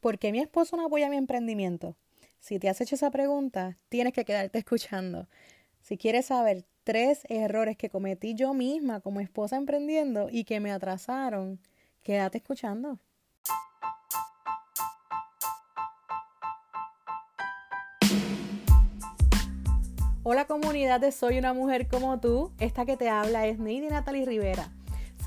¿por qué mi esposo no apoya mi emprendimiento? Si te has hecho esa pregunta, tienes que quedarte escuchando. Si quieres saber tres errores que cometí yo misma como esposa emprendiendo y que me atrasaron, quédate escuchando. Hola comunidad Soy una mujer como tú. Esta que te habla es Neidi Natalie Rivera.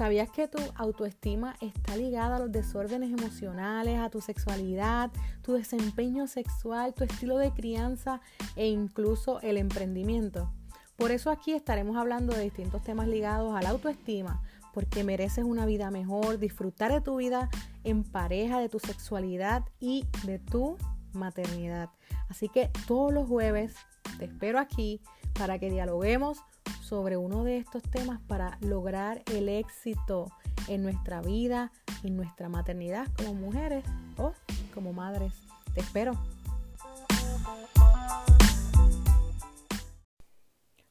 ¿Sabías que tu autoestima está ligada a los desórdenes emocionales, a tu sexualidad, tu desempeño sexual, tu estilo de crianza e incluso el emprendimiento? Por eso aquí estaremos hablando de distintos temas ligados a la autoestima, porque mereces una vida mejor, disfrutar de tu vida en pareja, de tu sexualidad y de tu maternidad. Así que todos los jueves te espero aquí para que dialoguemos sobre uno de estos temas para lograr el éxito en nuestra vida, en nuestra maternidad como mujeres o como madres. Te espero.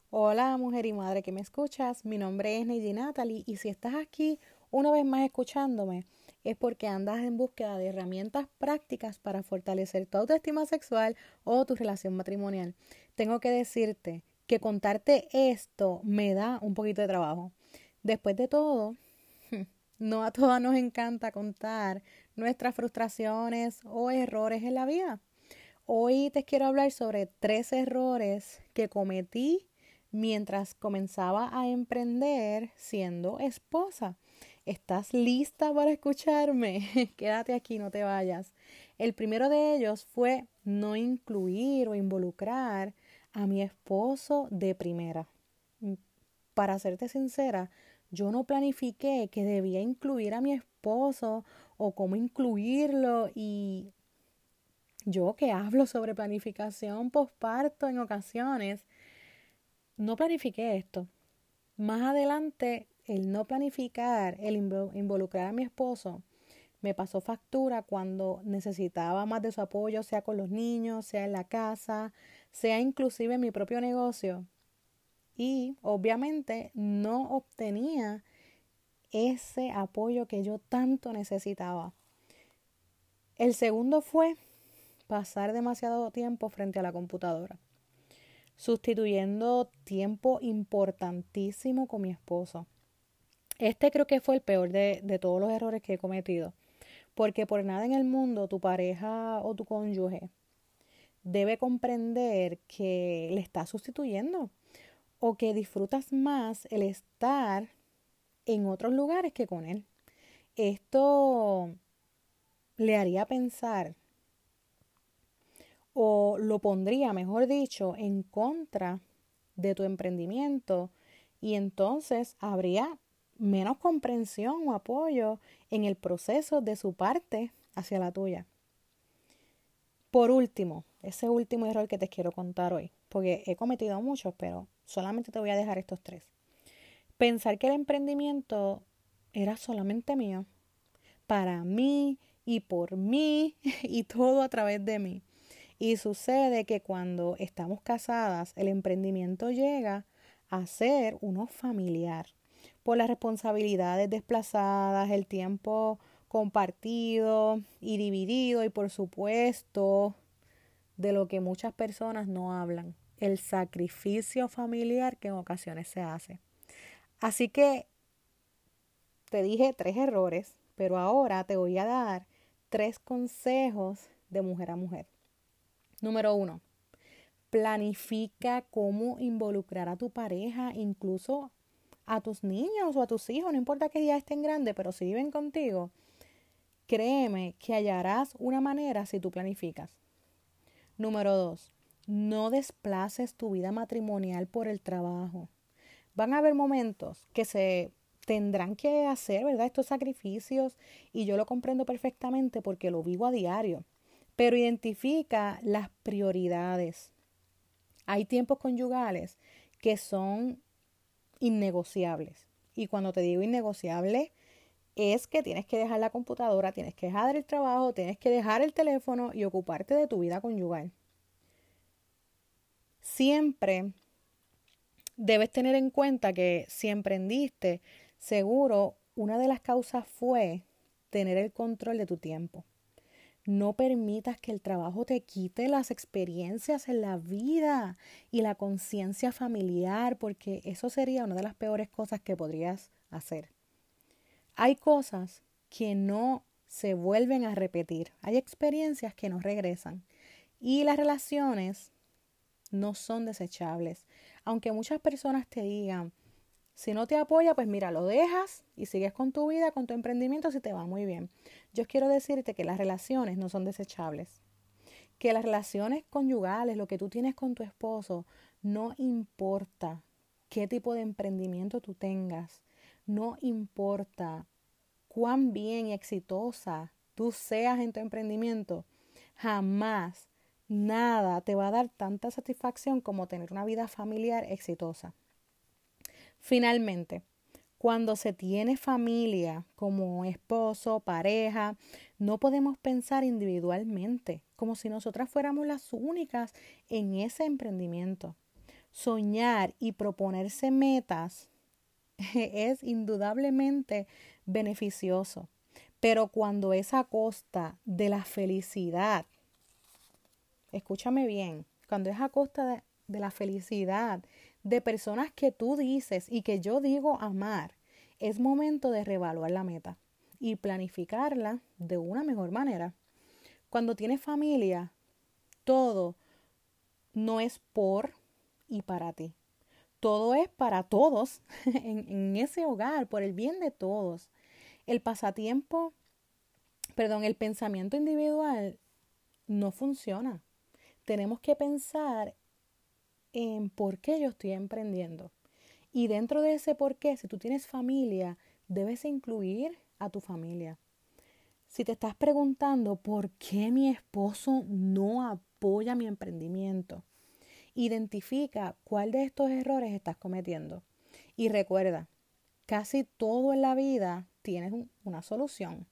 Hola mujer y madre que me escuchas, mi nombre es Neidi Natalie y si estás aquí una vez más escuchándome es porque andas en búsqueda de herramientas prácticas para fortalecer tu autoestima sexual o tu relación matrimonial. Tengo que decirte que contarte esto me da un poquito de trabajo. Después de todo, no a todas nos encanta contar nuestras frustraciones o errores en la vida. Hoy te quiero hablar sobre tres errores que cometí mientras comenzaba a emprender siendo esposa. ¿Estás lista para escucharme? Quédate aquí, no te vayas. El primero de ellos fue no incluir o involucrar a mi esposo de primera. Mm, para serte sincera, yo no planifiqué que debía incluir a mi esposo o cómo incluirlo y yo que hablo sobre planificación posparto en ocasiones, no planifiqué esto. Más adelante, el no planificar, el involucrar a mi esposo, me pasó factura cuando necesitaba más de su apoyo, sea con los niños, sea en la casa, sea inclusive mi propio negocio. Y obviamente no obtenía ese apoyo que yo tanto necesitaba. El segundo fue pasar demasiado tiempo frente a la computadora, sustituyendo tiempo importantísimo con mi esposo. Este creo que fue el peor de, de todos los errores que he cometido, porque por nada en el mundo tu pareja o tu cónyuge debe comprender que le estás sustituyendo o que disfrutas más el estar en otros lugares que con él. Esto le haría pensar o lo pondría, mejor dicho, en contra de tu emprendimiento y entonces habría menos comprensión o apoyo en el proceso de su parte hacia la tuya. Por último, ese último error que te quiero contar hoy, porque he cometido muchos, pero solamente te voy a dejar estos tres. Pensar que el emprendimiento era solamente mío, para mí y por mí y todo a través de mí. Y sucede que cuando estamos casadas, el emprendimiento llega a ser uno familiar, por las responsabilidades desplazadas, el tiempo compartido y dividido y por supuesto de lo que muchas personas no hablan, el sacrificio familiar que en ocasiones se hace. Así que te dije tres errores, pero ahora te voy a dar tres consejos de mujer a mujer. Número uno, planifica cómo involucrar a tu pareja, incluso a tus niños o a tus hijos, no importa que ya estén grandes, pero si viven contigo, Créeme que hallarás una manera si tú planificas. Número dos, no desplaces tu vida matrimonial por el trabajo. Van a haber momentos que se tendrán que hacer, ¿verdad? Estos sacrificios y yo lo comprendo perfectamente porque lo vivo a diario. Pero identifica las prioridades. Hay tiempos conyugales que son innegociables. Y cuando te digo innegociable, es que tienes que dejar la computadora, tienes que dejar el trabajo, tienes que dejar el teléfono y ocuparte de tu vida conyugal. Siempre debes tener en cuenta que si emprendiste, seguro una de las causas fue tener el control de tu tiempo. No permitas que el trabajo te quite las experiencias en la vida y la conciencia familiar, porque eso sería una de las peores cosas que podrías hacer. Hay cosas que no se vuelven a repetir, hay experiencias que no regresan y las relaciones no son desechables. Aunque muchas personas te digan, si no te apoya, pues mira, lo dejas y sigues con tu vida, con tu emprendimiento si te va muy bien. Yo quiero decirte que las relaciones no son desechables. Que las relaciones conyugales, lo que tú tienes con tu esposo, no importa qué tipo de emprendimiento tú tengas, no importa cuán bien y exitosa tú seas en tu emprendimiento, jamás nada te va a dar tanta satisfacción como tener una vida familiar exitosa. Finalmente, cuando se tiene familia como esposo, pareja, no podemos pensar individualmente, como si nosotras fuéramos las únicas en ese emprendimiento. Soñar y proponerse metas es indudablemente beneficioso, pero cuando es a costa de la felicidad, escúchame bien, cuando es a costa de, la felicidad de personas que tú dices y que yo digo amar, es momento de reevaluar la meta y planificarla de una mejor manera. Cuando tienes familia, todo no es por y para ti. Todo es para todos en, ese hogar, por el bien de todos. El pasatiempo, perdón, el pensamiento individual no funciona. Tenemos que pensar en por qué yo estoy emprendiendo. Y dentro de ese por qué, si tú tienes familia, debes incluir a tu familia. Si te estás preguntando por qué mi esposo no apoya mi emprendimiento, identifica cuál de estos errores estás cometiendo. Y recuerda, casi todo en la vida tienes una solución.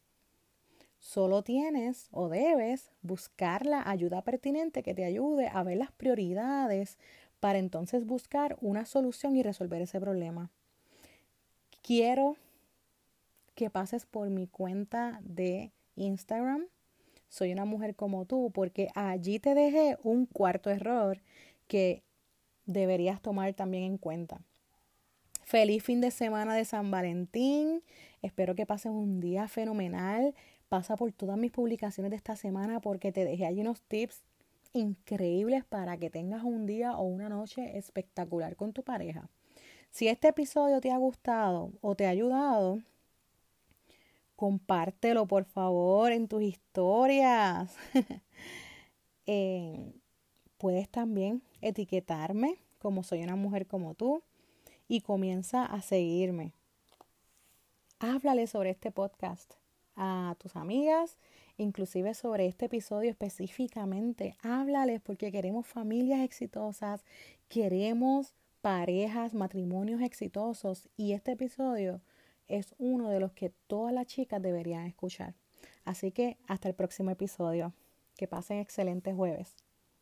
Solo tienes o debes buscar la ayuda pertinente que te ayude a ver las prioridades para entonces buscar una solución y resolver ese problema. Quiero que pases por mi cuenta de Instagram. Soy una mujer como tú porque allí te dejé un cuarto error que deberías tomar también en cuenta. Feliz fin de semana de San Valentín. Espero que pases un día fenomenal. Pasa por todas mis publicaciones de esta semana porque te dejé allí unos tips increíbles para que tengas un día o una noche espectacular con tu pareja. Si este episodio te ha gustado o te ha ayudado, compártelo por favor en tus historias. Eh, puedes también etiquetarme como soy una mujer como tú y comienza a seguirme. Háblale sobre este podcast a tus amigas inclusive sobre este episodio específicamente. Háblales porque queremos familias exitosas, queremos parejas, matrimonios exitosos y este episodio es uno de los que todas las chicas deberían escuchar. Así que hasta el próximo episodio. Que pasen excelentes jueves.